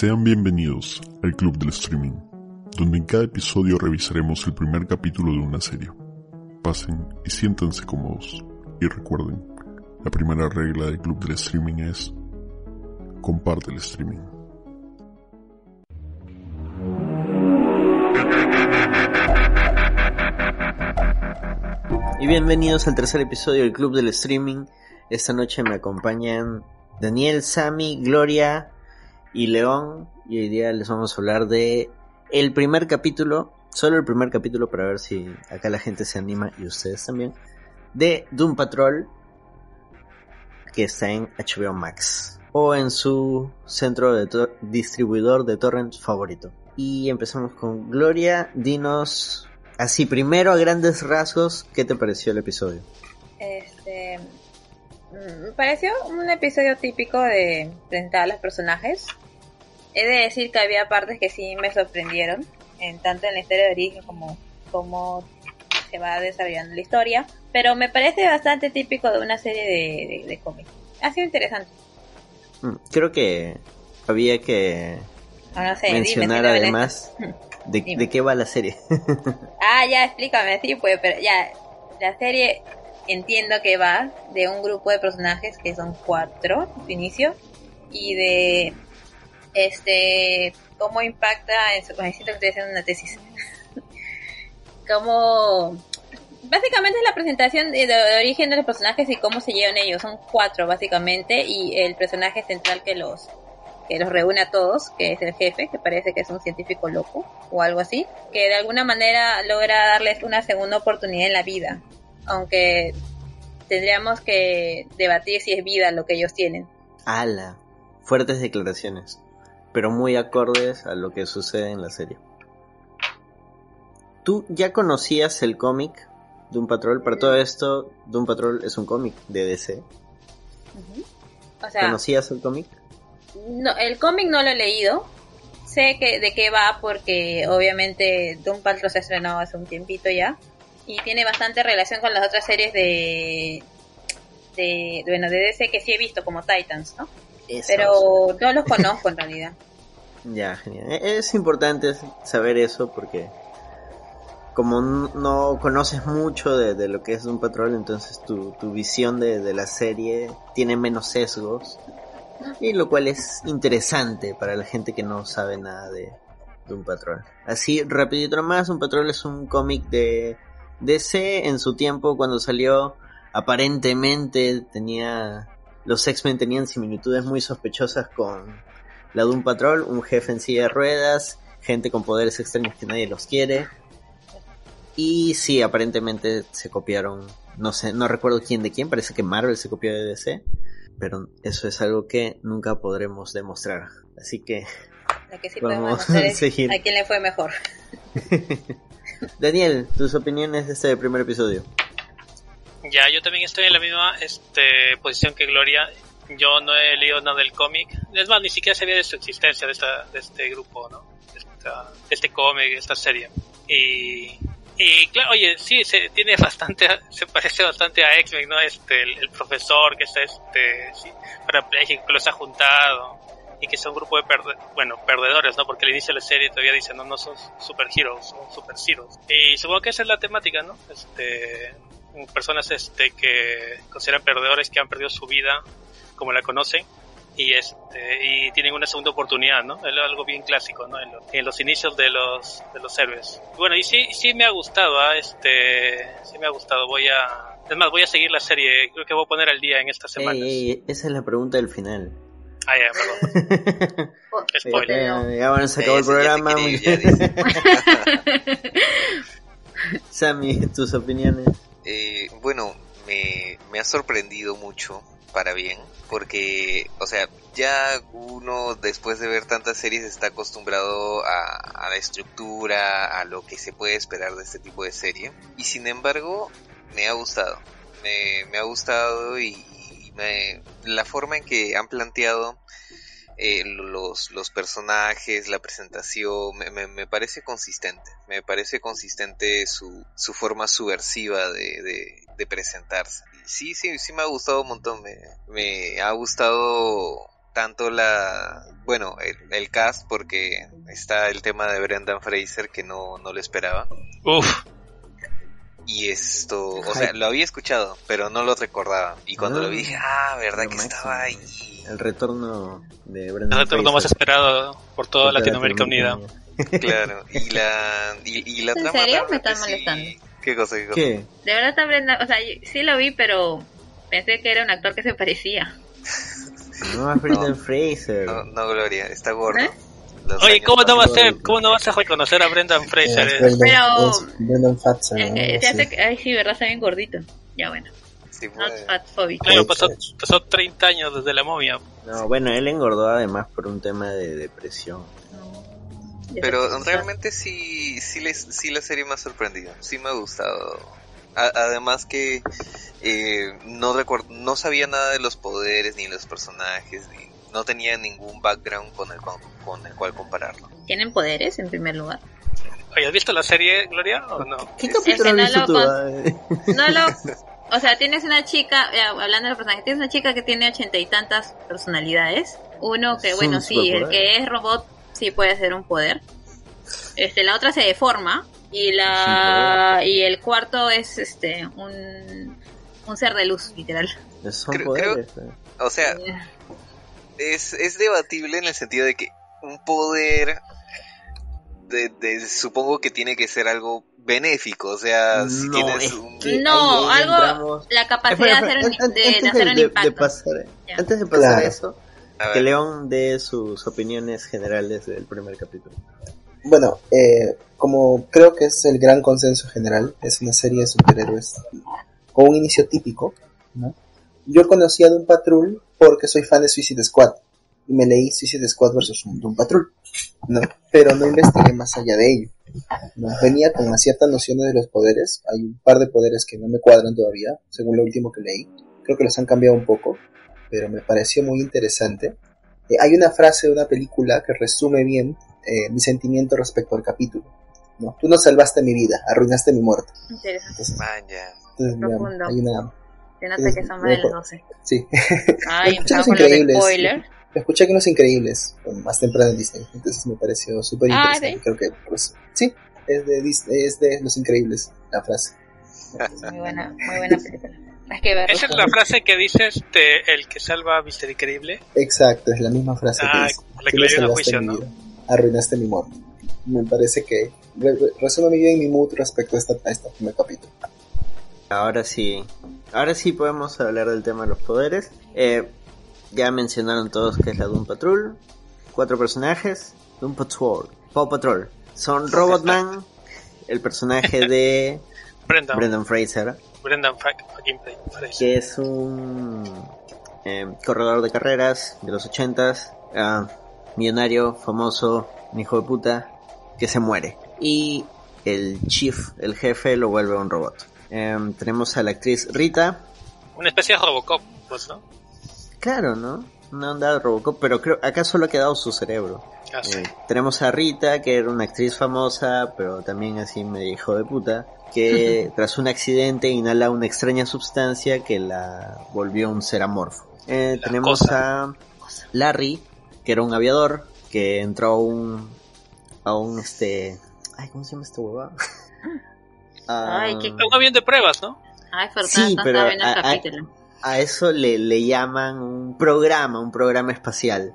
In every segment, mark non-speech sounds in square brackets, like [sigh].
Sean bienvenidos al Club del Streaming, donde en cada episodio revisaremos el primer capítulo de una serie. Pasen y siéntanse cómodos. Y recuerden, la primera regla del Club del Streaming es comparte el streaming. Y bienvenidos al tercer episodio del Club del Streaming. Esta noche me acompañan Daniel, Sammy, Gloria y León. Y hoy día les vamos a hablar de el primer capítulo, solo el primer capítulo para ver si acá la gente se anima y ustedes también, de Doom Patrol, que está en HBO Max o en su centro de distribuidor de torrents favorito. Y empezamos con Gloria, dinos así primero a grandes rasgos, ¿qué te pareció el episodio? Este pareció un episodio típico de presentar a los personajes. He de decir que había partes que sí me sorprendieron, en tanto en la historia de origen como como se va desarrollando la historia, pero me parece bastante típico de una serie de, de, cómics. Ha sido interesante. Mm, creo que había que mencionar además [laughs] de, de, qué va la serie. [laughs] ah, ya, explícame, sí, pues, pero ya, la serie entiendo que va de un grupo de personajes que son cuatro, de inicio, y de este cómo impacta en su siento que estoy haciendo una tesis. [laughs] Cómo básicamente es la presentación de, origen de los personajes y cómo se llevan ellos. Son cuatro básicamente y el personaje central que los que los reúne a todos que es el jefe que parece que es un científico loco o algo así que de alguna manera logra darles una segunda oportunidad en la vida aunque tendríamos que debatir si es vida lo que ellos tienen ala fuertes declaraciones pero muy acordes a lo que sucede en la serie. ¿Tú ya conocías el cómic Doom Patrol? Para todo esto, Doom Patrol es un cómic de DC. ¿Conocías el cómic? No, el cómic no lo he leído. Sé que de qué va porque obviamente Doom Patrol se ha estrenado hace un tiempito ya y tiene bastante relación con las otras series de de bueno de DC que sí he visto como Titans, ¿no? pero no los conozco en realidad. [laughs] Ya, genial. E-, es importante saber eso porque como no conoces mucho de, lo que es un patrón, entonces tu, visión de, la serie tiene menos sesgos. Y lo cual es interesante para la gente que no sabe nada de, de un patrón. Así, rapidito más, un patrón es un cómic de DC en su tiempo cuando salió. Aparentemente tenía los X-Men tenían similitudes muy sospechosas con la Doom Patrol, un jefe en silla de ruedas, gente con poderes extraños que nadie los quiere. Y sí, aparentemente se copiaron, no sé, no recuerdo quién de quién, parece que Marvel se copió de DC, pero eso es algo que nunca podremos demostrar. Así que, [laughs] vamos a seguir. a quién le fue mejor. [laughs] Daniel, tus opiniones de este primer episodio. Ya, yo también estoy en la misma este, posición que Gloria. Yo no he leído nada del cómic. Es más, ni siquiera sabía de su existencia, de, esta, de este grupo, ¿no? De, este cómic, esta serie. Y, y claro, oye, sí, se tiene bastante, [laughs] se parece bastante a X-Men, ¿no? Este, el, profesor que está, este, sí, parapléjico, que los ha juntado y que son un grupo de bueno, perdedores, ¿no? Porque al inicio de la serie todavía dicen, no, no son super heroes, son super heroes. Y supongo que esa es la temática, ¿no? Este, personas este, que consideran perdedores que han perdido su vida como la conocen y este y tienen una segunda oportunidad no es algo bien clásico no en, los inicios de los de los héroes bueno y sí sí me ha gustado ¿ah? este sí me ha gustado voy a es más voy a seguir la serie creo que voy a poner al día en estas semanas esa es la pregunta del final Ah, ya, perdón. [laughs] Spoiler. Ya, ya, bueno, se acabó el programa. [laughs] Sammy, tus opiniones. Eh, bueno, me, me ha sorprendido mucho para bien, porque, o sea, ya uno después de ver tantas series está acostumbrado a, la estructura, a lo que se puede esperar de este tipo de serie, y sin embargo, me ha gustado, me, me ha gustado y, me, la forma en que han planteado eh, los, los personajes, la presentación, me, me, parece consistente. Me parece consistente su, su forma subversiva de, de, presentarse. Sí, sí, sí me ha gustado un montón. Me, me ha gustado tanto la, bueno, el, el cast porque está el tema de Brendan Fraser que no, no lo esperaba. Uf, Y esto, o sea, lo había escuchado, pero no lo recordaba. Y cuando Ah, lo vi dije, ah, verdad que máximo. estaba ahí. El retorno de el Brendan retorno más Fraser. esperado por toda Toda Latinoamérica Unida. Claro, y la, y, y la ¿En trama serio? Me están sí- molestando. ¿Qué cosa? ¿Qué cosa? ¿Qué? De verdad está Brenda, o sea, sí lo vi, pero pensé que era un actor que se parecía. No, es Brendan Fraser. No, no, Gloria, está gordo. ¿Eh? Los Oye, ¿cómo no, vas a ¿cómo no vas a reconocer a Brendan Fraser? Es eh? Brendan, Pero- es Brendan Fatson, ¿no? se Sí. hace, que- ay sí, verdad, está bien gordito. Ya bueno, Sí, not pues. fat. Claro, pasó, hecho. pasó 30 años desde la momia. No, bueno, él engordó además por un tema de depresión. Pero realmente sí, sí, les, sí la serie me ha sorprendido, sí me ha gustado. A- además que eh, no recuerdo, no sabía nada de los poderes ni los personajes, ni, no tenía ningún background con el, con, con el cual compararlo. ¿Tienen poderes en primer lugar? Oye, ¿has visto la serie, Gloria, o no? ¿Qué capítulo no visto lo tú? No lo... [laughs] O sea, tienes una chica, eh, hablando de los personajes, tienes una chica que tiene ochenta y tantas personalidades. Uno que, bueno, sí, el que es robot sí puede ser un poder. Este, la otra se deforma y la y el cuarto es este un un ser de luz, literal. Son Creo- poderes. eh. O sea, es, es debatible en el sentido de que un poder, de, de- supongo que tiene que ser algo benéfico, o sea, si No, tienes es un... que No, algo- entramos- La capacidad Espera, de hacer de, antes de hacer un impacto. pasar, antes de pasar Claro. eso, a que León dé sus opiniones generales del primer capítulo. Bueno, eh, como creo que es el gran consenso general, es una serie de superhéroes con un inicio típico, ¿no? Yo conocí a Doom Patrol porque soy fan de Suicide Squad y me leí Suicide Squad versus Doom Patrol, ¿no? Pero no investigué más allá de ello. ¿no? Venía con una cierta noción de los poderes, hay un par de poderes que no me cuadran todavía, según lo último que leí. Creo que los han cambiado un poco, pero me pareció muy interesante. Eh, hay una frase de una película que resume bien eh, mi sentimiento respecto al capítulo. ¿no? Tú no salvaste mi vida, arruinaste mi muerte. Interesante. Entonces, man, ya. entonces, mira, Profundo. hay una... Se nota que son más de las 12. Sí, Ay, con los increíbles. spoilers. lo escuché aquí en Los Increíbles, más temprano en Disney. Entonces me pareció súper Ah, interesante. ¿sí? Creo que, pues, sí, es de, Disney, es de Los Increíbles la frase. Muy buena, muy buena película. Hay que verlo. Esa es la frase que dices de el que salva a Mister Increíble. Exacto, es la misma frase Ah, que dice. la que le dio juicio, mi ¿no? vida, arruinaste mi muerte. Me parece que re- re- resume muy bien mi mood respecto a, esta, a este primer capítulo. Ahora sí, ahora sí podemos hablar del tema de los poderes. Eh, ya mencionaron todos que es la Doom Patrol. Cuatro personajes. Doom Patrol. Paw Patrol. Son Robotman, el personaje [laughs] de Brendan, Brendan Fraser, Brendan Fra- Fraser. que es un eh, corredor de carreras de los ochentas, ah, millonario, famoso, un hijo de puta, que se muere. Y el chief, el jefe, lo vuelve un robot. Em, tenemos a la actriz Rita, Una especie de Robocop, pues, ¿no? Claro, ¿no? Una onda de Robocop, pero creo acá solo ha quedado su cerebro. Ah, sí. Eh, tenemos a Rita, que era una actriz famosa, pero también así medio hijo de puta, que [laughs] tras un accidente inhala una extraña sustancia que la volvió un ser amorfo. Eh, tenemos cosa. a Larry, que era un aviador, que entró a un, a un este, ay, ¿cómo se llama esta [laughs] Ay, qué- Ah, Un avión de pruebas, ¿no? Ay, Sí, pero está viendo el a- a- capítulo. a eso le, le llaman un programa, un programa espacial.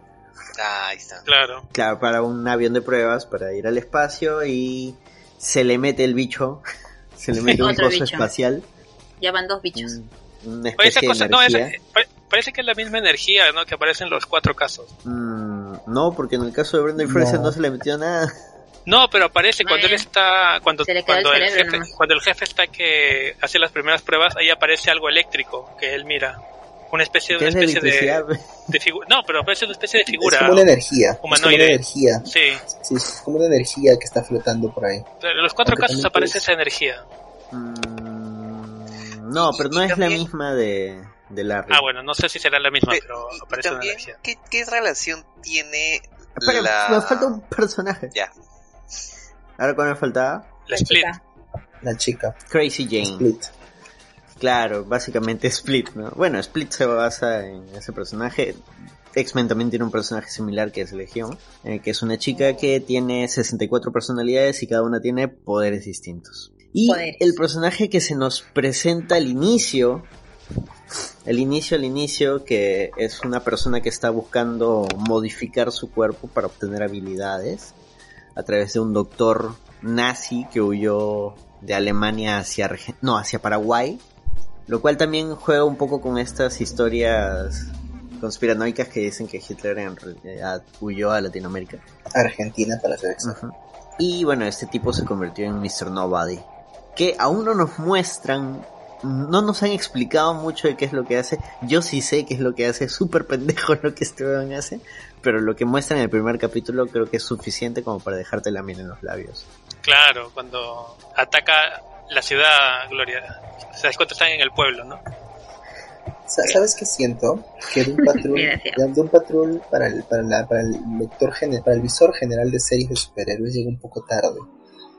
Ah, ahí está. Claro. Claro, para un avión de pruebas, para ir al espacio y se le mete el bicho, [laughs] se le mete un coso bicho. espacial, Ya van dos bichos. un- una cosa, no, esa- parece que es la misma energía, ¿no? Que aparece en los cuatro casos. Mm, no, porque en el caso de Brendan Fraser No. no se le metió nada. No, pero aparece cuando él está, cuando, Se le quedó el cuando el cerebro jefe, nomás. cuando el jefe está que hace las primeras pruebas, ahí aparece algo eléctrico que él mira. Una especie una es especie de, de figura. No, pero aparece una especie de figura. Es como una energía. Es como una humanoide. energía. Sí, Sí, es como una energía que está flotando por ahí. en los cuatro Aunque casos aparece puedes- esa energía. Mm, no, pero no es la también- misma de, de Larry. Ah, bueno, no sé si será la misma, Pe- pero y aparece una también, energía. ¿qué, qué relación tiene Espera, la... me falta un personaje. Ya. Ahora cuál me faltaba? La Split. chica. La chica, Crazy Jane. Split. Claro, básicamente Split, ¿no? Bueno, Split se basa en ese personaje. X-Men también tiene un personaje similar que es Legión, eh, que es una chica que tiene 64 personalidades y cada una tiene poderes distintos. Y Poderes. el personaje que se nos presenta al inicio, el inicio al inicio, que es una persona que está buscando modificar su cuerpo para obtener habilidades a través de un doctor nazi que huyó de Alemania hacia no, hacia Paraguay, lo cual también juega un poco con estas historias conspiranoicas que dicen que Hitler en realidad huyó a Latinoamérica. Argentina, para ser exacto. Ujú. Y bueno, este tipo se convirtió en Mr. Nobody. Que aún no nos muestran, no nos han explicado mucho de qué es lo que hace. Yo sí sé qué es lo que hace, es súper pendejo lo que este weón hace. Pero lo que muestran en el primer capítulo creo que es suficiente como para dejarte la miel en los labios. Claro, cuando ataca la ciudad, Gloria. Se das cuenta están en el pueblo, ¿no? Sa- ¿Sabes qué siento? Que [laughs] Patrol, Mira, sí. Doom Patrol para el, para, la- para el lector para el visor general de series de superhéroes llega un poco tarde.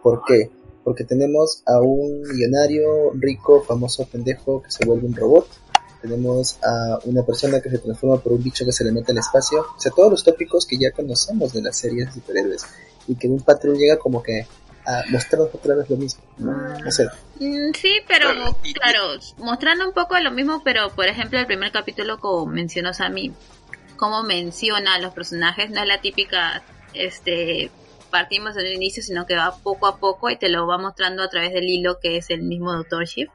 ¿Por qué? Porque tenemos a un millonario, rico, famoso pendejo que se vuelve un robot. Tenemos a una persona que se transforma por un bicho que se le mete al espacio. O sea, todos los tópicos que ya conocemos de las series de superhéroes. Y que Doom Patrol llega como que a mostrarnos otra vez lo mismo. ¿no? Sé, Mm, Sí, pero Claro, mostrando un poco lo mismo, pero por ejemplo el primer capítulo como mencionó Sammy, cómo menciona a los personajes, no es la típica, este, partimos del inicio, sino que va poco a poco y te lo va mostrando a través del hilo que es el mismo Doctor Shift.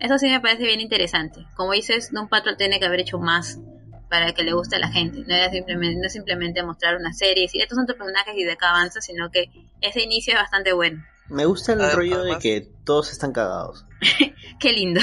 Eso sí me parece bien interesante. Como dices, Doom Patrol tiene que haber hecho más para que le guste a la gente. No era simplemente, no es simplemente mostrar una serie y decir estos son tus personajes y de acá avanza, sino que ese inicio es bastante bueno. Me gusta el Además- rollo de que todos están cagados. [laughs] Qué lindo.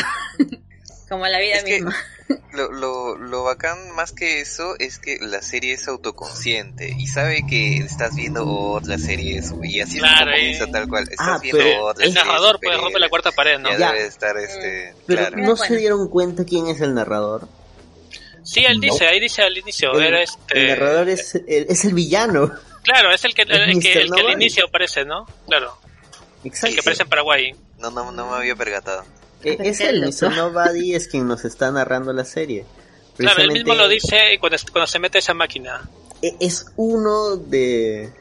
Como la vida Es que- misma. [laughs] Lo, lo, lo bacán más que eso es que la serie es autoconsciente y sabe que estás viendo otra serie y así es Claro, como comienza eh. tal cual. Estás Ah, viendo pero otra El serie narrador pues rompe superhéroes. la cuarta pared, ¿no? Ya, Ya. debe estar este. Pero claro. no Bueno. se dieron cuenta quién es el narrador. Sí, él dice, ahí dice al inicio, El, era el este... narrador es el, es el villano. Claro, es el que, el, Es que, el que al inicio aparece, ¿no? Claro, el Exacto. que aparece en Paraguay. No, no, no me había percatado. Eh, Es loco. Mr. Nobody es quien nos está narrando la serie. Claro, él Precisamente, mismo lo dice cuando, cuando se mete a esa máquina. e- Es uno de...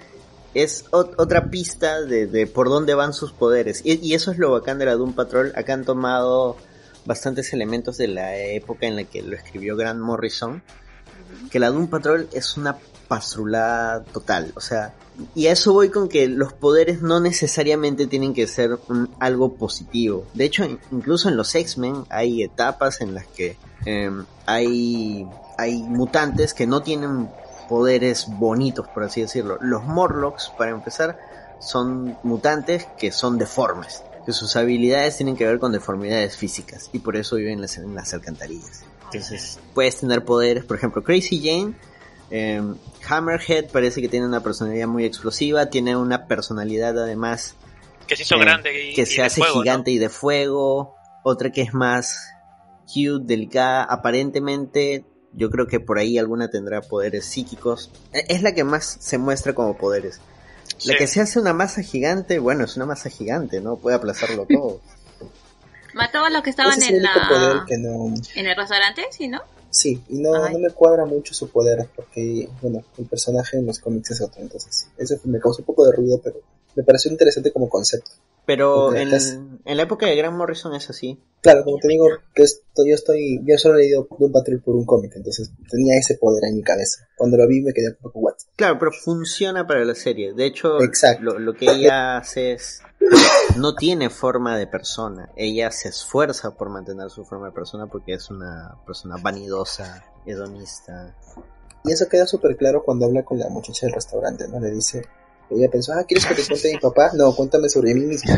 Es ot- otra pista de, de por dónde van sus poderes. Y, y eso es lo bacán de la Doom Patrol. Acá han tomado bastantes elementos de la época en la que lo escribió Grant Morrison. Que la Doom Patrol es una pastrulada total. O sea, y a eso voy con que los poderes no necesariamente tienen que ser un- algo positivo. De hecho, in- incluso en los X-Men hay etapas en las que em, hay, hay mutantes que no tienen poderes bonitos, por así decirlo. Los Morlocks, para empezar, son mutantes que son deformes. Que sus habilidades tienen que ver con deformidades físicas. Y por eso viven en las, en las alcantarillas. Entonces, puedes tener poderes, por ejemplo, Crazy Jane. Em, Hammerhead parece que tiene una personalidad muy explosiva, tiene una personalidad además Que se hizo eh, grande y, que y se de hace fuego, ¿no? gigante y de fuego, otra que es más cute, delicada, aparentemente yo creo que por ahí alguna tendrá poderes psíquicos, Eh, es la que más se muestra como poderes. La que se hace una masa gigante, bueno, es una masa gigante, ¿no? Puede aplazarlo todo. [laughs] Mató a los que estaban es en poder la que no... en el restaurante, ¿sí, no? Sí, y no, no me cuadra mucho su poder, porque, bueno, el personaje en los cómics es otro, entonces, eso me causó un poco de ruido, pero me pareció interesante como concepto. Pero en, en la época de Grant Morrison es así. Claro, como te digo, que esto, yo estoy, yo solo he leído Doom Patrol por un cómic, entonces tenía ese poder en mi cabeza. Cuando lo vi me quedé un poco what. Claro, pero funciona para la serie. De hecho, Exacto. Lo, lo que ella hace es... No tiene forma de persona. Ella se esfuerza por mantener su forma de persona porque es una persona vanidosa, hedonista. Y eso queda súper claro cuando habla con la muchacha del restaurante, ¿no? Le dice, ella pensó, ah, ¿quieres que te cuente de mi papá? No, cuéntame sobre mí mismo.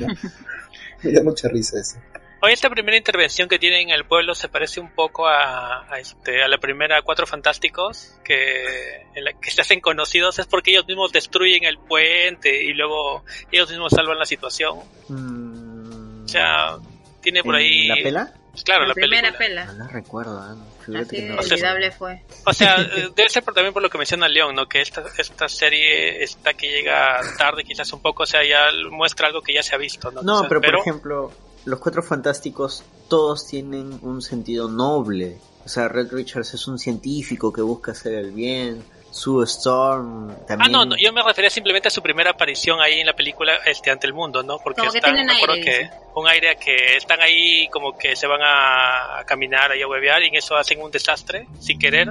¿No? [laughs] Me da mucha risa eso. Hoy esta primera intervención que tienen en el pueblo se parece un poco a, a este, a la primera Cuatro Fantásticos, que, en la que se hacen conocidos es porque ellos mismos destruyen el puente y luego ellos mismos salvan la situación. Mm, O sea, tiene por ¿en ahí... ¿La pela? Claro, la, la, primera película. No pela. la recuerdo, ah, fíjate Así no. O sea, olvidable fue. O sea, eh, [laughs] debe ser por, también por lo que menciona León, ¿no? Que esta, esta serie está que llega tarde quizás un poco, o sea, ya muestra algo que ya se ha visto, ¿no? No, O sea, pero por ejemplo, los cuatro fantásticos todos tienen un sentido noble. O sea, Red Richards es un científico que busca hacer el bien. Sue Storm también. Ah, no, no, yo me refería simplemente a su primera aparición ahí en la película este ante el mundo, ¿no? Porque Como que están, tienen me acuerdo aire, que un aire que están ahí como que se van a, a caminar ahí a huevear y en eso hacen un desastre sin querer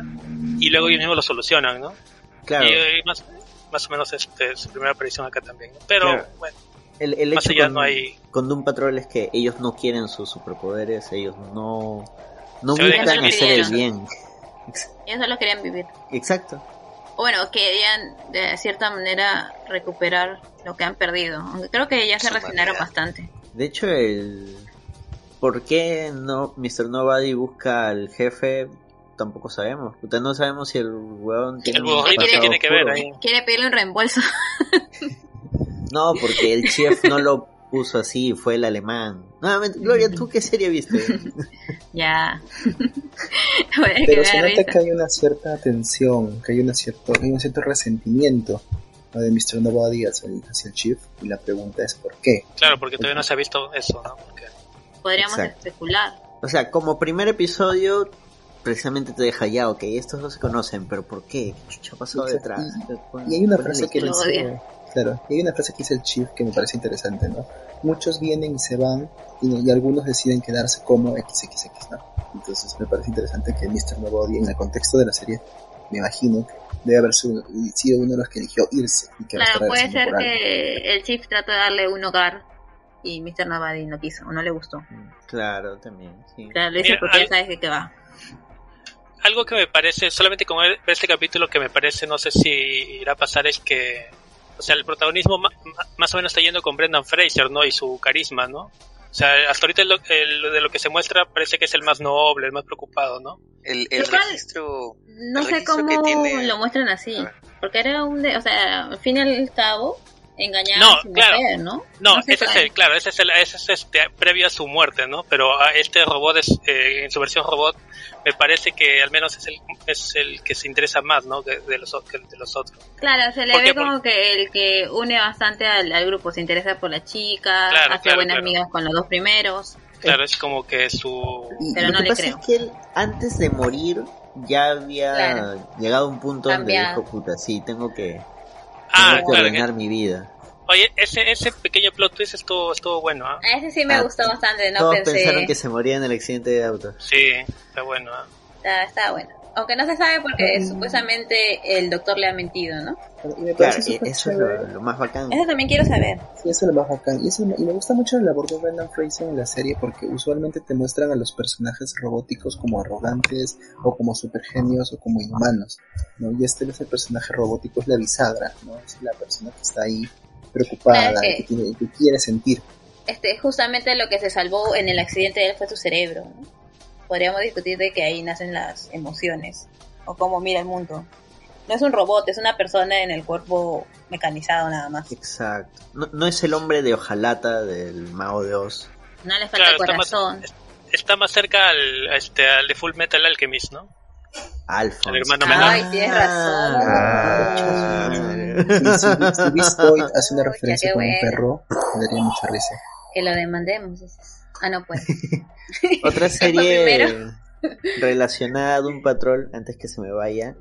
y luego ellos mismos lo solucionan, ¿no? Claro, Y, eh, más, más o menos este, su primera aparición acá también. ¿no? Pero Claro. bueno, el, el hecho con, no hay... con Doom Patrol es que ellos no quieren sus superpoderes, ellos no, no Se buscan hacer el bien. Ellos solo querían vivir. Exacto. O bueno, querían de cierta manera recuperar lo que han perdido. Aunque creo que ya se Su resignaron bastante. De hecho, el por qué no Mr. Nobody busca al jefe tampoco sabemos. Puta, no sabemos si el huevón tiene El un pasado tiene que ver ahí. Quiere pedirle un reembolso. [laughs] No, porque el chef no lo puso así, fue el alemán. Nuevamente, Gloria, ¿tú qué serie viste? [laughs] ya. [laughs] Pero se nota que hay una cierta tensión, que hay, una cierto, hay un cierto resentimiento ¿no? de Mr. Nobody hacia el, hacia el Chief. Y la pregunta es ¿por qué? Claro, porque todavía no se ha visto eso, ¿no? Porque Podríamos Exacto. especular. O sea, como primer episodio, precisamente te deja ya, ok, estos dos se conocen, pero ¿por qué? ¿Qué chucha ha pasado Exacto. detrás? Y hay una ¿Cuál es frase que dice, claro, y hay una frase que dice el Chief que me parece interesante, ¿no? Muchos vienen y se van y, y algunos deciden quedarse como XXX, ¿no? Entonces me parece interesante que Mr. Nobody en el contexto de la serie, me imagino, debe haber sido, uno de los que eligió irse y que Claro, puede ser que el Chief trató de darle un hogar y Mr. Nobody no quiso, o no le gustó. Claro, también, sí. Claro, lo hizo Mira, porque hay- ya sabes de qué va. algo que me parece, solamente con este capítulo que me parece, no sé si irá a pasar, es que, o sea, el protagonismo más o menos está yendo con Brendan Fraser, ¿no? Y su carisma, ¿no? O sea, hasta ahorita el- de lo que se muestra parece que es el más noble, el más preocupado, ¿no? El, el registro... No El sé registro cómo que tiene- lo muestran así. Porque era un... De, o sea, al fin y al cabo, engañar No, a su claro. mujer, ¿no? Ese es el, claro, ese es el, ese es este, previo a su muerte, ¿no? Pero a este robot, es, eh, en su versión robot, me parece que al menos es el, es el que se interesa más, ¿no? Que de los, de los otros. Claro, se le ¿Por ve qué? como que el que une bastante al, al grupo, se interesa por la chica, Claro, hace claro, buenas claro. amigas con los dos primeros. Claro, es como que su... Pero lo no que le pasa creo. es que él, antes de morir, ya había Claro. llegado a un punto donde dijo, puta, sí, tengo que, Ah, tengo que claro. ordenar mi vida. Oye, ese, ese pequeño plot twist estuvo, estuvo bueno, ¿ah? A ese sí me Ah, gustó bastante, no Todos pensé... pensaron que se moría en el accidente de auto. Sí, está bueno, ¿ah? Está, está bueno. Aunque no se sabe porque supuestamente el doctor le ha mentido, ¿no? Y me Claro, parece e- súper eso es lo, lo más bacán. Eso también quiero saber. Sí, eso es lo más bacán. Y, eso, y me gusta mucho la labor de Brendan Fraser en la serie porque usualmente te muestran a los personajes robóticos como arrogantes o como supergenios o como inhumanos. ¿no? Y este es el personaje robótico, es la bisagra, ¿no? es la persona que está ahí preocupada, Claro, es que, que- tiene- que quiere sentir. Este, justamente lo que se salvó en el accidente de él fue su cerebro, ¿no? Podríamos discutir de que ahí nacen las emociones o cómo mira el mundo. No es un robot, es una persona en el cuerpo mecanizado nada más. Exacto. No, no es el hombre de hojalata del mago de Oz. No le falta Claro, está más, corazón. está más cerca al, a este, al de Full Metal Alchemist, ¿no? Alphonse. El hermano Ay, menor. tienes razón. Ah, si, si Beast Boy hace una referencia con un perro, me daría mucha risa. Que lo demandemos. Ah, no puede. [laughs] Otra serie relacionada a un patrol, antes que se me vaya,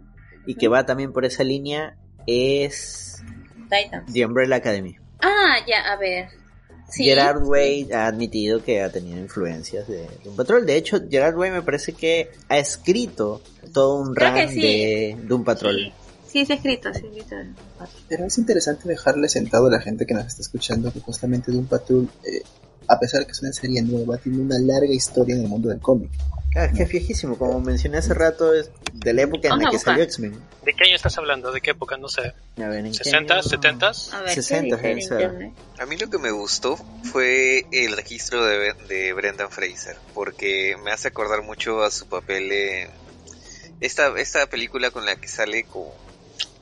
y que va también por esa línea, es Titans. The Umbrella Academy. Ah, ya, a ver. Sí. Gerard Way ha admitido que ha tenido influencias de, un patrol. De hecho, Gerard Way me parece que ha escrito todo un Creo run sí. de, un patrol. Sí, sí, sí, escrito, sí, escrito. Pero es interesante dejarle sentado a la gente que nos está escuchando que justamente Doom Patrol, eh, a pesar de que es una serie nueva, tiene una larga historia en el mundo del cómic. Ah, es que es viejísimo, como mencioné hace rato, es de la época en Vamos la que buscar. salió X-Men. ¿De qué año estás hablando? ¿De qué época? No sé. A ver, ¿en qué ¿60, año? 70? A ver, 60 ¿qué? A mí lo que me gustó fue el registro de, de Brendan Fraser, porque me hace acordar mucho a su papel en esta, esta película con la que sale con,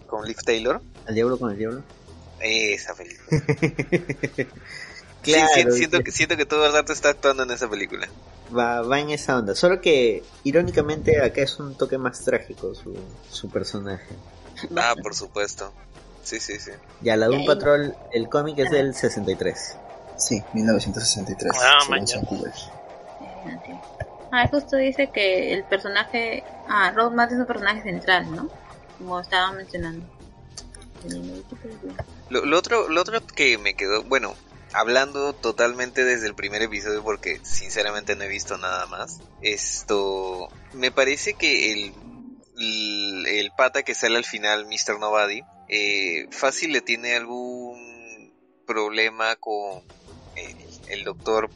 con Liv Taylor. ¿Al diablo con el diablo? Esa película. [laughs] Claro, sí, siento, que, siento que todo el rato está actuando en esa película. va, va en esa onda. Solo que, irónicamente, acá es un toque más trágico su, su personaje. Ah, por supuesto. Sí, sí, sí. Ya, la Doom. Patrol, el cómic es del 63. Sí, 1963. Ah. Ah, justo dice que el personaje. Ah, Rose Matt es un personaje central, ¿no? Como estaba mencionando. Lo, lo otro, lo otro que me quedó, bueno, hablando totalmente desde el primer episodio porque sinceramente no he visto nada más. Esto, me parece que el, el, el pata que sale al final, Mr. Nobody, eh, fácil le tiene algún problema con el, el doctor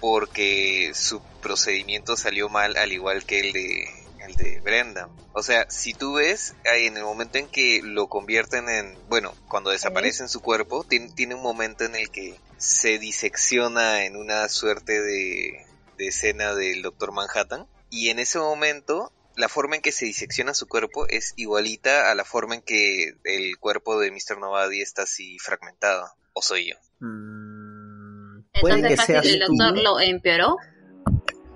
porque su procedimiento salió mal al igual que el de el de Brenda. O sea, si tú ves en el momento en que lo convierten en, bueno, cuando desaparece en su cuerpo, tiene, tiene un momento en el que se disecciona en una suerte de, de escena del Doctor Manhattan y en ese momento la forma en que se disecciona su cuerpo es igualita a la forma en que el cuerpo de Mr. Nobody está así fragmentado. ¿O soy yo? Mm, puede Entonces, que sea fácil, el doctor lo empeoró.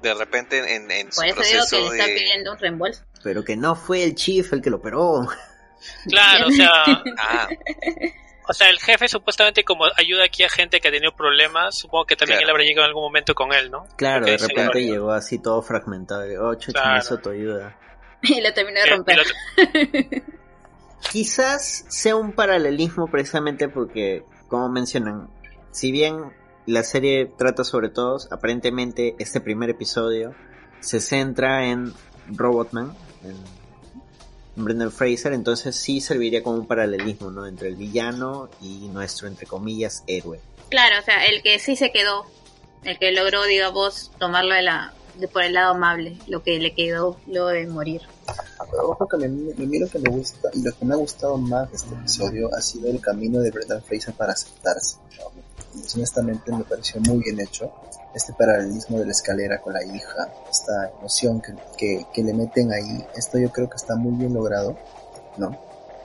De repente en, en su Por eso digo que proceso le está de... pidiendo un reembolso. Pero que no fue el chief el que lo operó. Claro, o sea, [laughs] Ah, o sea, el jefe supuestamente como ayuda aquí a gente que ha tenido problemas, supongo que también Claro. él habrá llegado en algún momento con él, ¿no? Claro, Porque de repente "Oye, llegó así todo fragmentado. Y, Oh, chucha, Claro. eso te ayuda. [laughs] Y lo terminó de romper. [laughs] Quizás sea un paralelismo precisamente porque, como mencionan, si bien la serie trata sobre todos, aparentemente este primer episodio se centra en Robotman, en Brendan Fraser, entonces sí serviría como un paralelismo, ¿no? Entre el villano y nuestro, entre comillas, héroe. Claro, o sea, el que sí se quedó, el que logró, digamos, tomarlo de la, de por el lado amable, lo que le quedó luego de morir. Ah, pero ojo que me, me, me- lo que me gusta y lo que me ha gustado más de este episodio ha sido el camino de Brendan Fraser para aceptarse. ¿no? Y honestamente me pareció muy bien hecho. Este paralelismo de la escalera con la hija, esta emoción que, que, que le meten ahí, esto yo creo que está muy bien logrado, ¿no?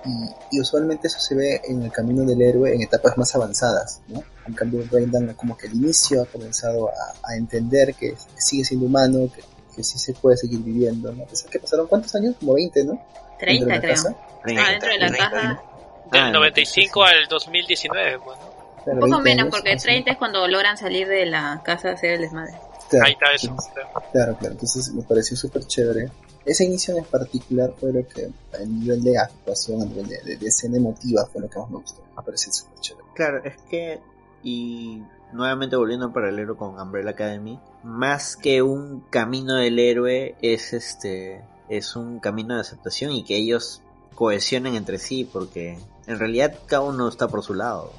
Y, y usualmente eso se ve en el camino del héroe en etapas más avanzadas, ¿no? En cambio, Brendan como que al inicio ha comenzado a, a entender que sigue siendo humano, que, que sí se puede seguir viviendo, ¿no? Pesar que pasaron cuántos años, como 20, ¿no? Dentro 30 de la creo. casa. Ah, dentro de la 30, caja. Del Ah, 95 al 2019, bueno. Claro, Un poco 20 menos, años, porque así. 30 es cuando logran salir de la casa a hacer el desmadre. Claro, Ahí está eso. entonces- Claro, claro. Entonces me pareció súper chévere. Ese inicio en particular fue lo que, a nivel de actuación, a nivel de, de- de escena emotiva, fue lo que más me gustó. Me pareció súper chévere. Claro, es que, y nuevamente volviendo al paralelo con Umbrella Academy, más que un camino del héroe, es este, es un camino de aceptación y que ellos cohesionen entre sí, porque en realidad cada uno está por su lado.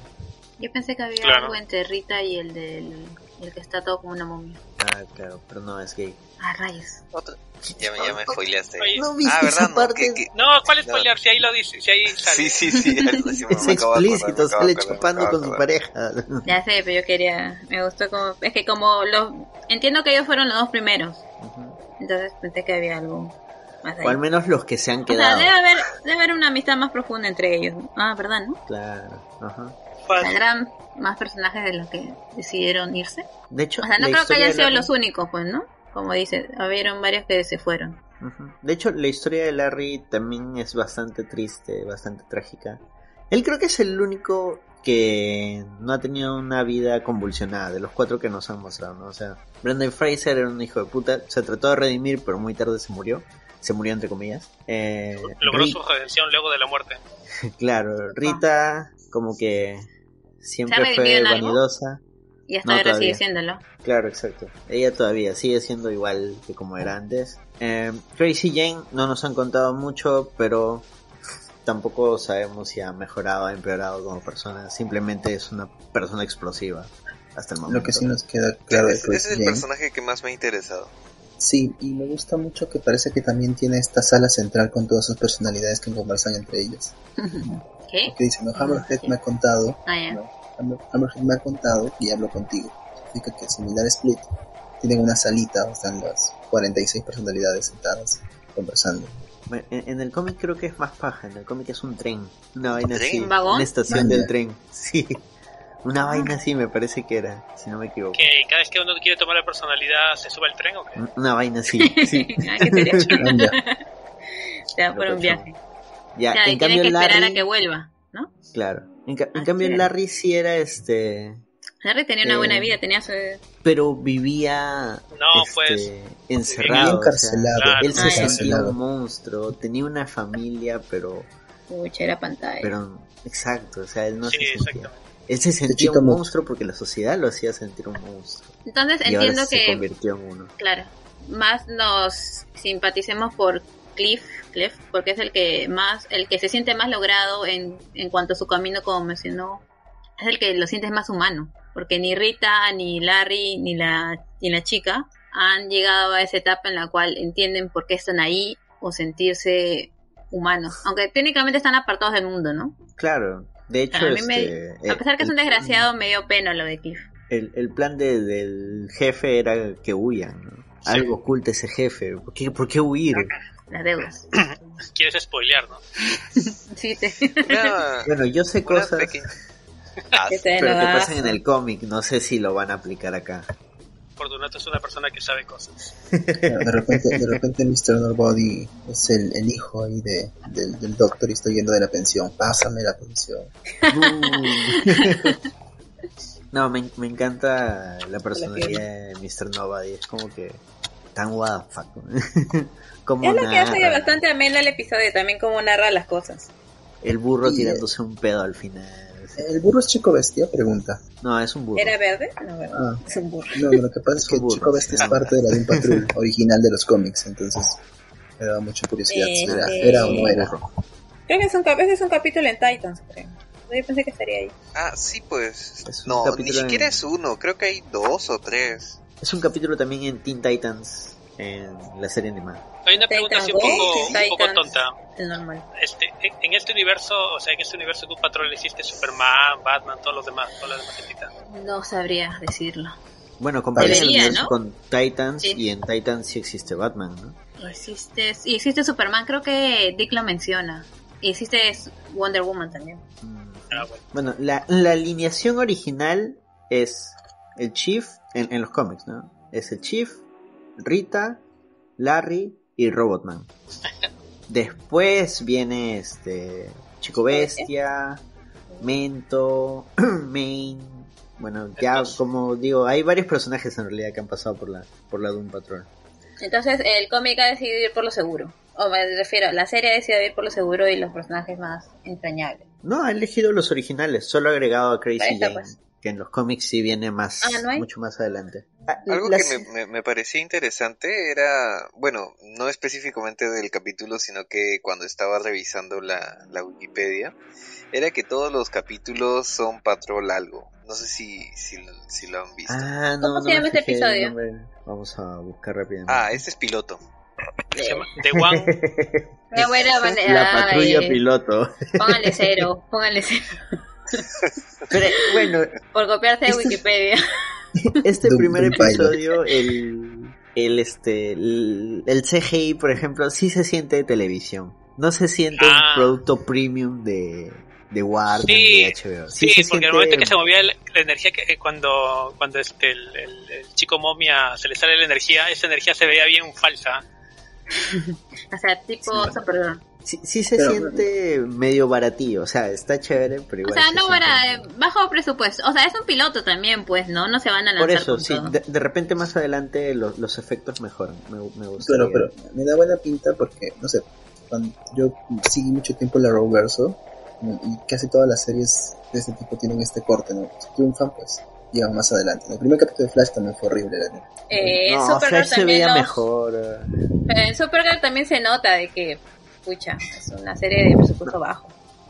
Yo pensé que había Claro. algo entre Rita y el del el que está todo como una momia. Ah, claro, pero no, es gay. Ah, rayos. Otro- Ya me, ya me spoileaste. Oye, ¿No viste Ah, ¿verdad? esa No, parte? que- que- No, ¿cuál es No. spoilear? Si ahí lo dice, si ahí sale. Sí, sí, sí. eso sí Es acordar, explícito, de sale acordar, chupando con su acordar. pareja. [laughs] Ya sé, pero yo quería, me gustó como, es que como los, entiendo que ellos fueron los dos primeros, Ujú. entonces pensé que había algo más ahí. O al menos los que se han O sea, quedado. debe haber, debe haber una amistad más profunda entre ellos. Ah, ¿verdad, no? Claro, ajá. ¿Saldrán más personajes de los que decidieron irse? De hecho, O sea, no creo que hayan sido Larry- los únicos, pues, ¿no? Como dice, hubieron varios que se fueron. De hecho, la historia de Larry también es bastante triste, bastante trágica. Él creo que es el único que no ha tenido una vida convulsionada de los cuatro que nos han mostrado, ¿no? O sea, Brendan Fraser era un hijo de puta, se trató de redimir, pero muy tarde se murió. Se murió entre comillas. Eh, Logró su redención luego de la muerte. [laughs] Claro, Rita como que siempre ¿Se ha fue vanidosa. Y hasta No, ahora todavía. sigue siéndolo. Claro, exacto. Ella todavía sigue siendo igual que como era antes. Eh, Crazy Jane no nos han contado mucho, pero tampoco sabemos si ha mejorado o empeorado como persona. Simplemente es una persona explosiva hasta el momento. Lo que sí nos queda claro es Chris el Jane. personaje que más me ha interesado. Sí, y me gusta mucho que parece que también tiene esta sala central con todas sus personalidades que conversan entre ellas. [laughs] ¿Qué? Que dicen, no, Hammerhead me ha contado, Ah, ya. ¿no? Hammer- Hammerhead me ha contado y hablo contigo. Significa que similar a Split tienen una salita donde están las 46 personalidades sentadas conversando. Bueno, En, en el cómic creo que es más paja. En el cómic es un tren. Una vaina ¿Tren? así. ¿Un vagón? Una estación Manja. del tren. [laughs] Sí. Una vaina así me parece que era, si no me equivoco. Que cada vez que uno quiere tomar la personalidad, ¿se sube al tren o qué? Una vaina así. [laughs] Sí. Ah, sería [laughs] chulo. Se [laughs] va por un viaje. Ya, O sea, y en cambio que esperar Larry, a que vuelva, ¿no? claro. En, ca- en cambio es. Larry sí era este Harry tenía una Eh, buena vida, tenía su... Pero vivía No, este, pues, encerrado. Vivía o sea, encarcelado. claro. él se Ah, sentía Encarcelado. un monstruo, tenía una familia, pero, Pucha, era pantalla. pero exacto, o sea, él no sí, se sentía. Él se sentía un monstruo porque la sociedad lo hacía sentir un monstruo. Entonces Y ahora entiendo se que, convirtió en uno. claro, más nos simpaticemos por Cliff, Cliff, porque es el que más, el que se siente más logrado en, en cuanto a su camino, como mencionó, es el que lo sientes más humano, porque ni Rita, ni Larry, ni la, ni la chica han llegado a esa etapa en la cual entienden por qué están ahí o sentirse humanos, aunque técnicamente están apartados del mundo, ¿no? Claro, de hecho, A mí me- este, A pesar que es un el- desgraciado, me dio pena lo de Cliff. El, el plan de- del jefe era que huyan, ¿no? Sí. Algo oculta ese jefe. ¿Por qué, por qué huir? Las deudas. [clears throat] Quieres spoilear, ¿no? [laughs] Sí, te... Una, [laughs] Bueno, yo sé cosas, pequeña... Ah, pero que pasan en el cómic. No sé si lo van a aplicar acá. Fortunato es una persona que sabe cosas. De repente, de repente Mr. Nobody es el, el hijo ahí de, del, del doctor y estoy yendo de la pensión. Pásame la pensión. Uh. [laughs] no, me, me encanta la personalidad de Mr. Nobody. Es como que tan what the fuck. [laughs] como Es lo que hace narra. bastante ameno el episodio, también como narra las cosas. El burro Y, eh, tirándose un pedo al final. ¿El burro es chico bestia? Pregunta. No, es un burro. ¿Era verde? No, verde. Ah. Es un burro. No, lo que pasa es [laughs] Es que burro. Chico Bestia es parte de la Doom Patrol [laughs] original de los cómics, entonces me daba mucha curiosidad si era, Eh, era o no era. Creo que es un, cap- ese es un capítulo en Titans, creo. Yo pensé que estaría ahí. Ah, sí, pues. No, ni siquiera en- es uno, creo que hay dos o tres. Es un capítulo también en Teen Titans, en la serie animada. Hay una pregunta así un poco, un poco tonta. Normal. Este, en, este universo, o sea, en este universo de un patrón existe Superman, Batman, todos los demás, todas las demás. No sabría decirlo. Bueno, universo ¿no? con Titans Sí. y en Titans sí existe Batman, ¿no? Y existe, y existe Superman, creo que Dick lo menciona. Y existe Wonder Woman también. Mm. Ah, bueno. Bueno, la, la alineación original es el Chief, en, en los cómics, ¿no? Es el Chief, Rita, Larry y Robotman. [laughs] Después viene este Chico Bestia, Mento, [clears throat] Main. Bueno, ya como digo, hay varios personajes en realidad que han pasado por la por la Doom Patrol. Entonces el cómic ha decidido ir por lo seguro. O me refiero, la serie ha decidido ir por lo seguro y los personajes más entrañables. No, ha elegido los originales, solo ha agregado a Crazy Jane, pues. Que en los cómics sí viene más, Ah, mucho más adelante. Ah, Algo las- que me, me- me parecía interesante era, bueno, no específicamente del capítulo, sino que cuando estaba revisando la, la Wikipedia, era que todos los capítulos son patrol algo. No sé si, si, si lo han visto. Ah, Ah, no, ¿Cómo no se llama este episodio? Vamos a buscar rápidamente. este es piloto. Se llama The One. Mi abuela va a- La patrulla Ay, piloto. Póngale cero, póngale cero. [laughs] [laughs] Pero bueno, Por copiarse de Este- Wikipedia. [laughs] este primer episodio, el, el este, el, el CGI, por ejemplo, sí se siente de televisión. No se siente Ah. un producto premium de, de Warner, Sí, de HBO. Sí, porque siente- el momento que se movía la, la energía, que eh, cuando, cuando este, el, el- el chico momia se le sale la energía, esa energía se veía bien falsa. [laughs] O sea, tipo Sí. Sí, sí se Pero- siente medio baratillo, o sea, está chévere, pero O igual sea, se no siente para medio- bajo presupuesto. O sea, es un piloto también, pues, ¿no? No se van a lanzar Por eso, con sí, todo. de, de repente más adelante los, los efectos mejoran, me, me gusta. Claro, pero me da buena pinta porque, no sé, cuando yo seguí mucho tiempo la Roverso y casi todas las series de este tipo tienen este corte, ¿no? Si triunfan, pues llegan más adelante. El primer capítulo de Flash también fue horrible. ¿no? Eh, no, Supergirl Flash se también veía los- mejor. eh. pero en Supergirl también se nota de que, pucha, es una serie de presupuesto bajo.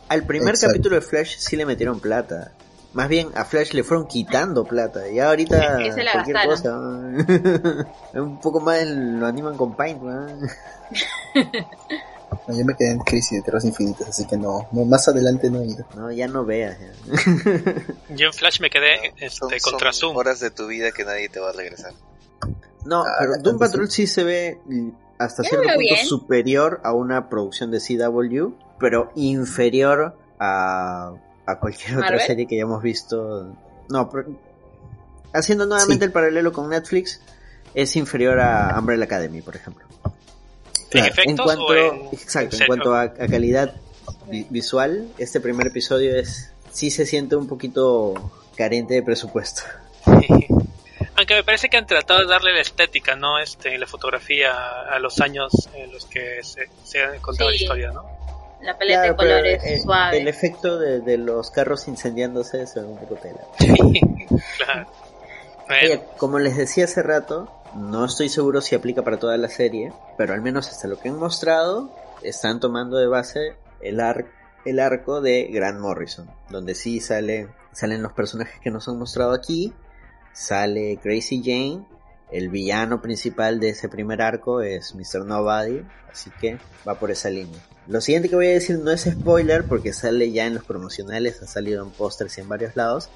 Al primer Exacto. capítulo de Flash sí le metieron plata. Más bien a Flash le fueron quitando plata. Y ahorita [laughs] la cualquier gastaron. cosa. [laughs] Un poco más lo animan con Paint. ¿no? [laughs] No, yo me quedé en Crisis de Tierras Infinitas, así que no, no más adelante no he ido. No, ya no veas. ya. Yo en Flash me quedé Son, este, son contra Zoom. horas de tu vida que nadie te va a regresar. No, Ah, pero Doom Patrol sí se ve hasta Yo cierto punto bien. superior a una producción de CW, pero inferior a, a cualquier otra ¿Marvel? serie que hayamos visto. No, pero- haciendo nuevamente Sí. el paralelo con Netflix, es inferior a Umbrella Academy, por ejemplo. ¿En Claro, efectos en cuanto, o en, exacto, en en cuanto a, a calidad vi- visual, este primer episodio es sí se siente un poquito carente de presupuesto. [laughs] Aunque me parece que han tratado de darle la estética, ¿no? Este, la fotografía a los años en los que se, se ha contado la Sí. historia, ¿no? La paleta Claro, de pero colores el, suave. el efecto de, de los carros incendiándose es un poco tela. claro. Oye, como les decía hace rato, no estoy seguro si aplica para toda la serie, pero al menos hasta lo que han mostrado, están tomando de base el, ar- el arco de Grant Morrison, donde sí sale, salen los personajes que nos han mostrado aquí, sale Crazy Jane, el villano principal de ese primer arco es Mr. Nobody, así que va por esa línea. Lo siguiente que voy a decir no es spoiler porque sale ya en los promocionales, ha salido en pósters y en varios lados.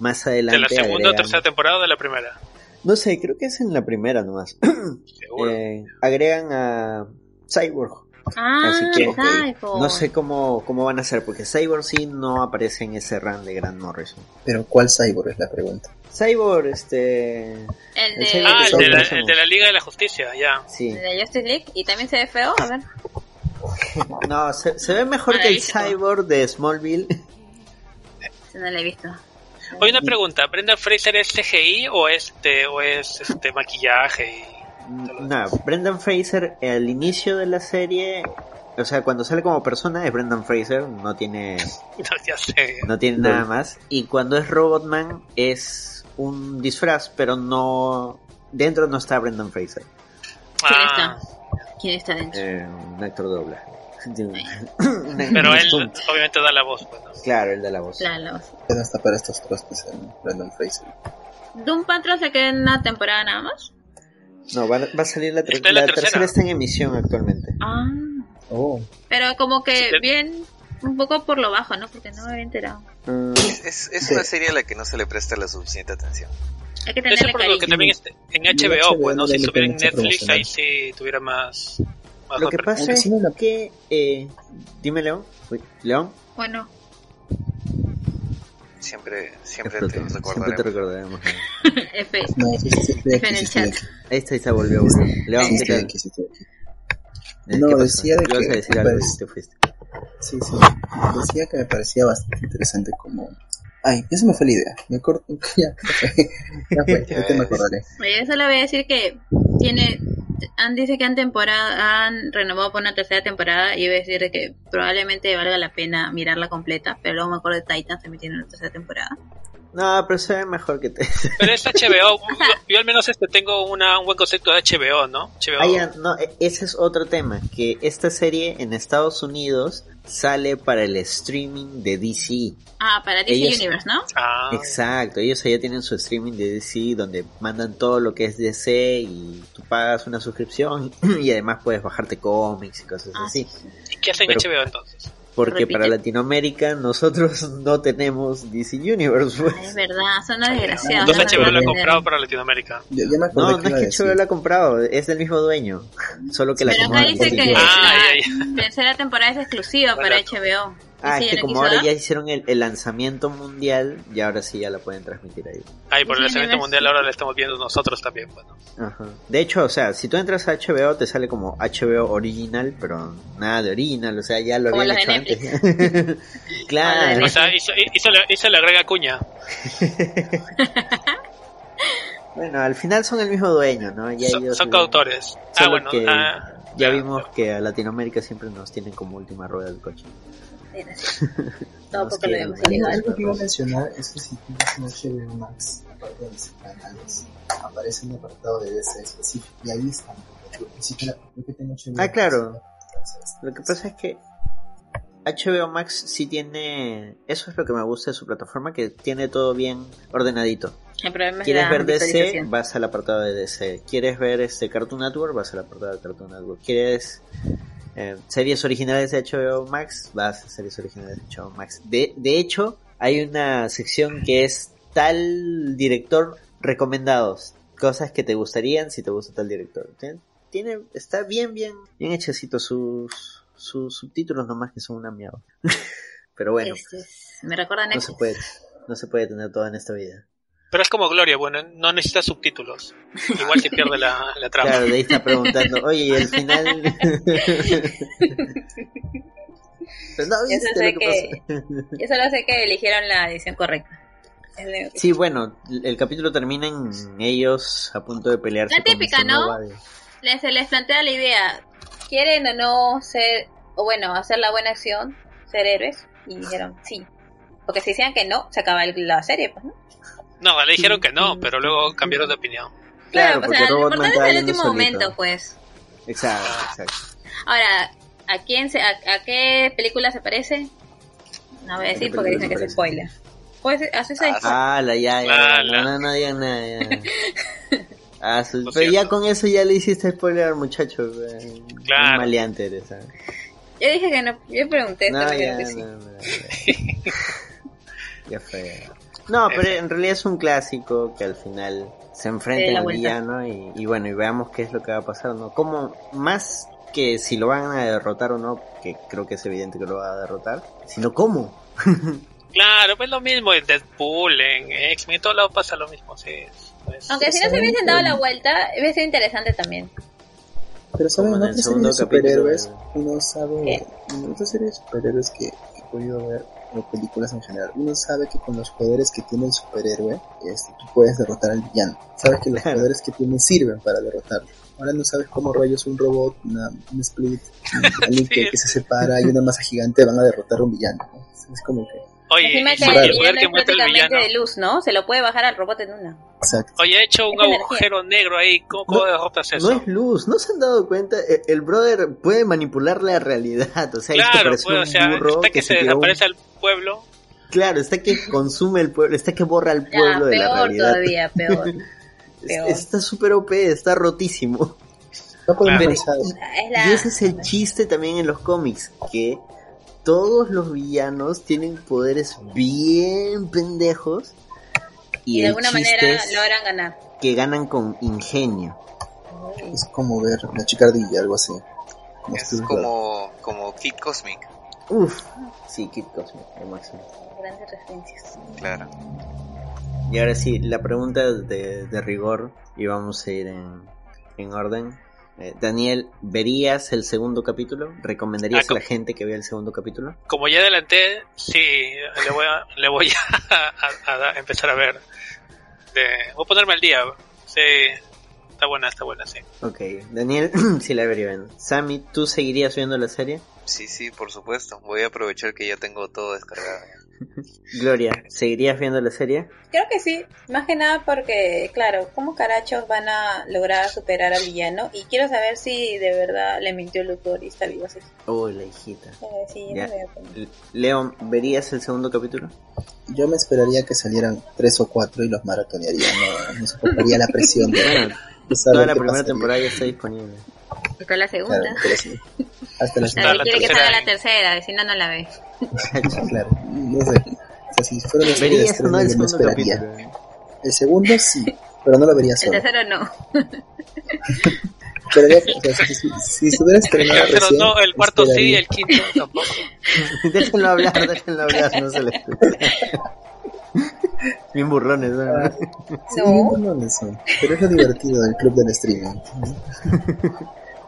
Más adelante ¿De la segunda o agregan- tercera temporada o de la primera? no sé, creo que es en la primera nomás. [clears throat] Seguro. Eh, agregan a Cyborg. Ah, Así que Cyborg. no sé cómo, cómo van a hacer, porque Cyborg sí no aparece en ese run de Grant Morrison. Pero ¿cuál cyborg es la pregunta? Cyborg, este... El el de, Cyborg Ah, el de, la, conocemos. el de la Liga de la Justicia, ya. Sí. el de Justice League. Y también se ve feo. A ver. [laughs] No, se, se ve mejor que el. Cyborg de Smallville. Si no lo he visto. Oye, una pregunta, ¿Brenda Fraser es CGI o este o es este maquillaje? No, Brendan Fraser al inicio de la serie, o sea, cuando sale como persona es Brendan Fraser, no tiene [laughs] No, ya sé. no tiene nada más. Y cuando es Robotman es un disfraz, pero no dentro no está Brendan Fraser, ¿Quién Ah, está? ¿Quién está dentro? eh, un actor. [laughs] Un- pero él obviamente da la voz, pues, ¿no? claro, el de la voz. Claro. Ya no está para estos trostes en Brandon Fraser. Doom Patrol se queda en una temporada nada más. No, va, va a salir la, ter- la la tercera. tercera está en emisión actualmente. Ah. Oh, Pero como que Sí, bien, un poco por lo bajo, ¿no? Porque no me había enterado. Mm, Es, es una serie a la que no se le presta la suficiente atención. Hay que tenerle por lo que también está en HBO, HBO pues, ¿no? Si estuviera en Netflix, ahí sí tuviera más... más lo que pasa es sí que... Eh, dime, León. León. Bueno, Siempre, siempre te Siempre te recordaremos. recordaremos. [laughs] F. no, sí, sí, sí, estoy F aquí, en sí el estoy chat. aquí. Ahí está, ahí está, volvió. volvió. León, Sí, ¿qué estoy tal? aquí, sí, estoy aquí. Eh, No, decía de que, a decir algo pues, te fuiste. Sí, sí. Decía que me parecía bastante interesante como... Ay, ya se me fue la idea. Me acuerdo... [laughs] Ya, ya fue. Ya te me [laughs] acordaré. Yo solo voy a decir que tiene. Han dice que han temporada, han renovado por una tercera temporada y voy a decir de que probablemente valga la pena mirarla completa, pero luego me acuerdo de Titan se metieron en la tercera temporada. No, pero se ve mejor que te... [laughs] Pero es HBO. yo, yo al menos este tengo una, un buen concepto de HBO, ¿no? HBO. Ah, ya, no, e- ese es otro tema, que esta serie en Estados Unidos sale para el streaming de DC. Ah, para DC Ellos- Universe, ¿no? Ah, Exacto, ellos allá tienen su streaming de DC donde mandan todo lo que es DC y tú pagas una suscripción [clears throat] y además puedes bajarte cómics y cosas Ah, así. sí, sí. ¿y qué hacen pero- HBO entonces? Porque Repite. para Latinoamérica nosotros [laughs] no tenemos DC Universe. pues. Es verdad, son unos desgraciados. Entonces no HBO lo ha comprado para Latinoamérica. Ya, ya me No, no que es que. HBO lo ha comprado, es del mismo dueño. Solo que la Pero acá dice que. Ah, la tercera temporada es exclusiva Bueno. para HBO. Ah, ¿Sí es que como ahora ya hicieron el, el lanzamiento mundial, y ahora sí ya la pueden transmitir ahí. Ay, por el lanzamiento mundial ahora lo estamos viendo nosotros también, bueno. Ajá. De hecho, o sea, si tú entras a HBO te sale como HBO original, pero nada de original, o sea, ya lo Como habían hecho antes. [laughs] claro. O sea, hizo, hizo, le, hizo le agrega cuña. [laughs] Bueno, al final son el mismo dueño, ¿no? Ya Son, son coautores. Ah, Solo bueno. que ah, Ya ya. vimos que a Latinoamérica siempre nos tienen como última rueda del coche. [laughs] Todo Nos porque lo Algo, ilegal. algo que iba a mencionar es que si tienes un HBO Max, aparte de los canales, aparece un apartado de DC específico y ahí están. Ah, claro. Max, Lo que pasa es que HBO Max sí tiene... Eso es lo que me gusta de su plataforma, que tiene todo bien ordenadito. El problema es ¿Quieres ver DC? Vas al apartado de DC. ¿Quieres ver este Cartoon Network? Vas al apartado de Cartoon Network. ¿Quieres eh, series originales de HBO Max? Vas a series originales de HBO Max. De, de hecho, hay una sección que es tal director recomendados. Cosas que te gustarían si te gusta tal director. Tiene, tiene- está bien, bien, bien hechecito sus, sus subtítulos nomás que son una mierda. [laughs] Pero bueno, Este es- me recuerda a no se puede, no se puede tener todo en esta vida. Pero es como Gloria, bueno, no necesita subtítulos. Igual se pierde la, la trama. Claro, de ahí está preguntando, oye, y el final. [laughs] Pero no Yo solo sé lo que que, pasó. yo solo sé que eligieron la edición correcta. Sí, bueno, el capítulo termina en ellos a punto de pelearse. La con típica, Mr. ¿no? Les, se les plantea la idea, ¿quieren o no ser, o bueno, hacer la buena acción, ser héroes? Y dijeron, sí. Porque si decían que no, se acaba el- la serie, pues, ¿no? No, le dijeron que no, pero luego cambiaron de opinión. Claro, Claro, o porque sea, lo importante es el último solito. momento, pues. Exacto, exacto. Ahora, ¿a quién se, a, a qué película se parece? No voy a ¿A qué decir porque dicen que se es spoiler. Pues, haces ahí. Ah, Ah, la ya, ya. No, no, no digan nada, ya. [laughs] Ah, su- pero ya siento. con eso ya le hiciste spoiler al muchacho. güey. Claro. Un maleante eres, ¿sabes? Yo dije que no, yo pregunté, No, pero ya, que sí. no, no, ya. [laughs] Ya fue. No, pero en realidad es un clásico que al final se enfrenta al villano y, y bueno, y veamos qué es lo que va a pasar, ¿no? Como más que si lo van a derrotar o no, que creo que es evidente que lo va a derrotar, sino cómo. [laughs] Claro, pues lo mismo en Deadpool, en X-Men, en todos lados pasa lo mismo, sí. Pues, Aunque si no se hubiesen dado la vuelta, hubiese sido interesante también. Pero saben, en otras segundo series de superhéroes, capítulo uno sabe, ¿Qué? en otras series de superhéroes que he podido ver, o películas en general, uno sabe que con los poderes que tiene el superhéroe, este, tú puedes derrotar al villano. Sabes que los poderes que tiene sirven para derrotarlo. Ahora no sabes cómo rayos un robot, una, un split, un- alguien [laughs] que, se separa y una masa gigante van a derrotar a un villano. ¿no? Es como que, Oye, que el poder que es muestra el villano. de luz, ¿no? Se lo puede bajar al robot en una. exacto. Oye, ha hecho un Es energía. agujero negro ahí. ¿Cómo, cómo No, derrotas eso? No es luz, ¿no se han dado cuenta? E- El brother puede manipular la realidad, o sea, claro, parece pues, o un sea, burro está que, se un- desaparece al pueblo. Claro, está que consume el pueblo, está que borra al Ya, pueblo de la peor realidad. todavía, peor. [laughs] Es- peor. Está súper OP, está rotísimo. No Claro. pensar, Es la... Y ese es el chiste también en los cómics, que todos los villanos tienen poderes bien pendejos y, y de el alguna manera logran ganar. que ganan con ingenio. es como ver la chicardilla, algo así. Como Es como, como Kid Cosmic, Uf, sí, Kid Cosmic, lo máximo. Grandes referencias. claro. Y ahora sí, la pregunta de, de rigor, y vamos a ir en, en orden. Eh, Daniel, ¿verías el segundo capítulo? ¿Recomendarías Ah, a la gente que vea el segundo capítulo? Como ya adelanté, sí, le voy a, le voy a, a- a empezar a ver. De, voy a ponerme al día. Sí, está buena, está buena, sí. Ok, Daniel, [clears throat] sí la vería bien. Sammy, ¿tú seguirías viendo la serie? Sí, sí, por supuesto. Voy a aprovechar que ya tengo todo descargado. Gloria, ¿seguirías viendo la serie? Creo que sí, más que nada porque, claro, ¿cómo carachos van a lograr superar al villano? Y quiero saber si de verdad le mintió el doctor y está vivo así. Uy, la hijita. Eh, sí, Ya. no veo Leon, ¿verías el segundo capítulo? Yo me esperaría que salieran tres o cuatro y los maratonearía. No, no soportaría la presión de, Bueno, toda la primera pasaría. temporada ya está disponible. Está la segunda. Claro, pero sí. Hasta la Nadie la quiere que salga la tercera, si no, no la ve. Claro, no sé. O sea, si fuera una serie de ¿Verías o no el segundo esperaría. capítulo? El segundo sí, pero no lo vería El solo. tercero no. Esperaría que- o sea, si, si, si estuviera El estrenado tercero recién, no, el cuarto sí, esperaría. el quinto tampoco. déjenlo hablar, déjenlo hablar, no se le escucha. Bien burrones, ¿no? Ah, Sí, No. no, no son. Pero es lo divertido del club del streaming.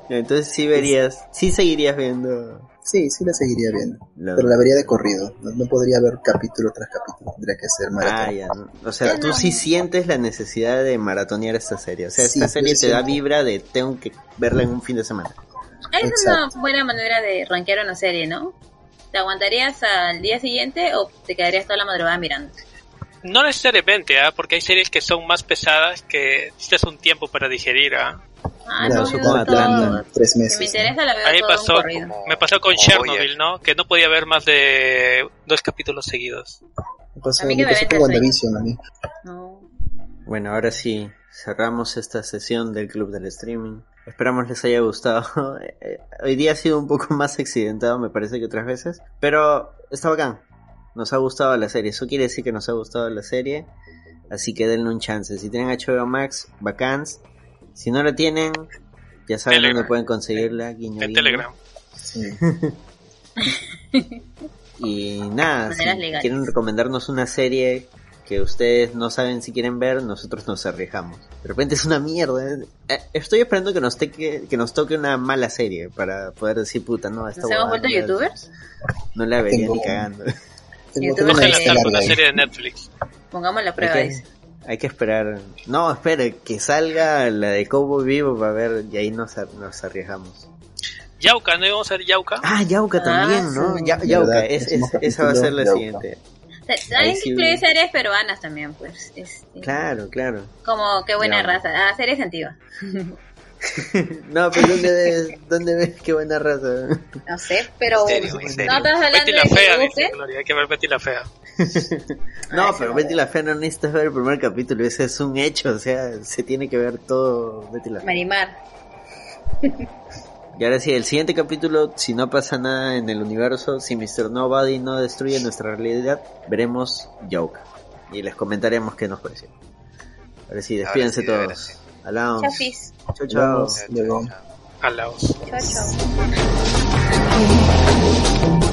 Entonces sí verías, sí seguirías viendo Sí, sí la seguiría viendo. Pero la vería de corrido. No, no podría ver capítulo tras capítulo. Tendría que ser Ah, maratón. ya. O sea, tú sí sientes la necesidad de maratonear esta serie. O sea, Sí, esta serie te da vibra de tengo que verla en un fin de semana. Es Exacto. una buena manera de rankear una serie, ¿no? ¿Te aguantarías al día siguiente o te quedarías toda la madrugada mirando? No necesariamente, ¿ah? porque hay series que son más pesadas que necesitas un tiempo para digerir. ¿ah? Ah, Ya, no, yo. Atlanta. Tres Si me meses. ¿no? interesa la veo A mí todo de un pasó, corrido. Como- me pasó con Chernobyl. ¿no? Que no podía ver más de dos capítulos seguidos. Me pasó, A mí me me pasó con WandaVision a mí. No. Bueno, ahora sí, cerramos esta sesión del Club del Streaming. Esperamos les haya gustado. [laughs] Eh, Hoy día ha sido un poco más accidentado, me parece que otras veces. Pero está bacán. Nos ha gustado la serie. Eso quiere decir que nos ha gustado la serie. Así que denle un chance. Si tienen HBO Max, bacans. Si no la tienen, ya saben Telegram. dónde pueden conseguirla. Guiño, En guiño. Telegram. Sí. [laughs] Y nada, si legales. quieren recomendarnos una serie que ustedes no saben si quieren ver, nosotros nos arriesgamos. De repente es una mierda. ¿eh? Estoy esperando que nos, teque- que nos toque una mala serie para poder decir, puta, no, esta ¿Nos hemos vuelto no la- youtubers? No la vería ni cagando. Tengo, tengo una lista larga ahí. serie de Netflix. Pongamos la prueba, Hay que, dice. hay que esperar. No, espere, que salga la de Cowboy Vivo para ver y ahí nos, ar- nos arriesgamos. Yauca, ¿no íbamos a ver Yauca? Ah, Yauca Ah, también, ¿no? sí. Ya, Yauca, es, es- esa va a ser la capítulo, siguiente. Hay que incluir series peruanas también, pues. este, Claro, claro. Como qué buena Ya. raza. Ah, series antiguas. [laughs] [laughs] No, pero ¿dónde ves, dónde ves qué buena raza? No sé, pero. En serio, en serio. ¿No estás hablando Betty de la que fea, dice? Gloria, hay que ver Betty la fea. [laughs] No, pero Betty la Fea no necesitas ver el primer capítulo, ese es un hecho, o sea, se tiene que ver todo Betty la Fea. Marimar. Y ahora sí, el siguiente capítulo, si no pasa nada en el universo, si Mr. Nobody no destruye nuestra realidad, veremos Yauca. Y les comentaremos qué nos pareció. Ahora sí, despídense Ahora sí, ahora todos. Sí. Hablamos. Chafis. Chao, chao. Nos vemos. Luego. A la voz. Chao, chao.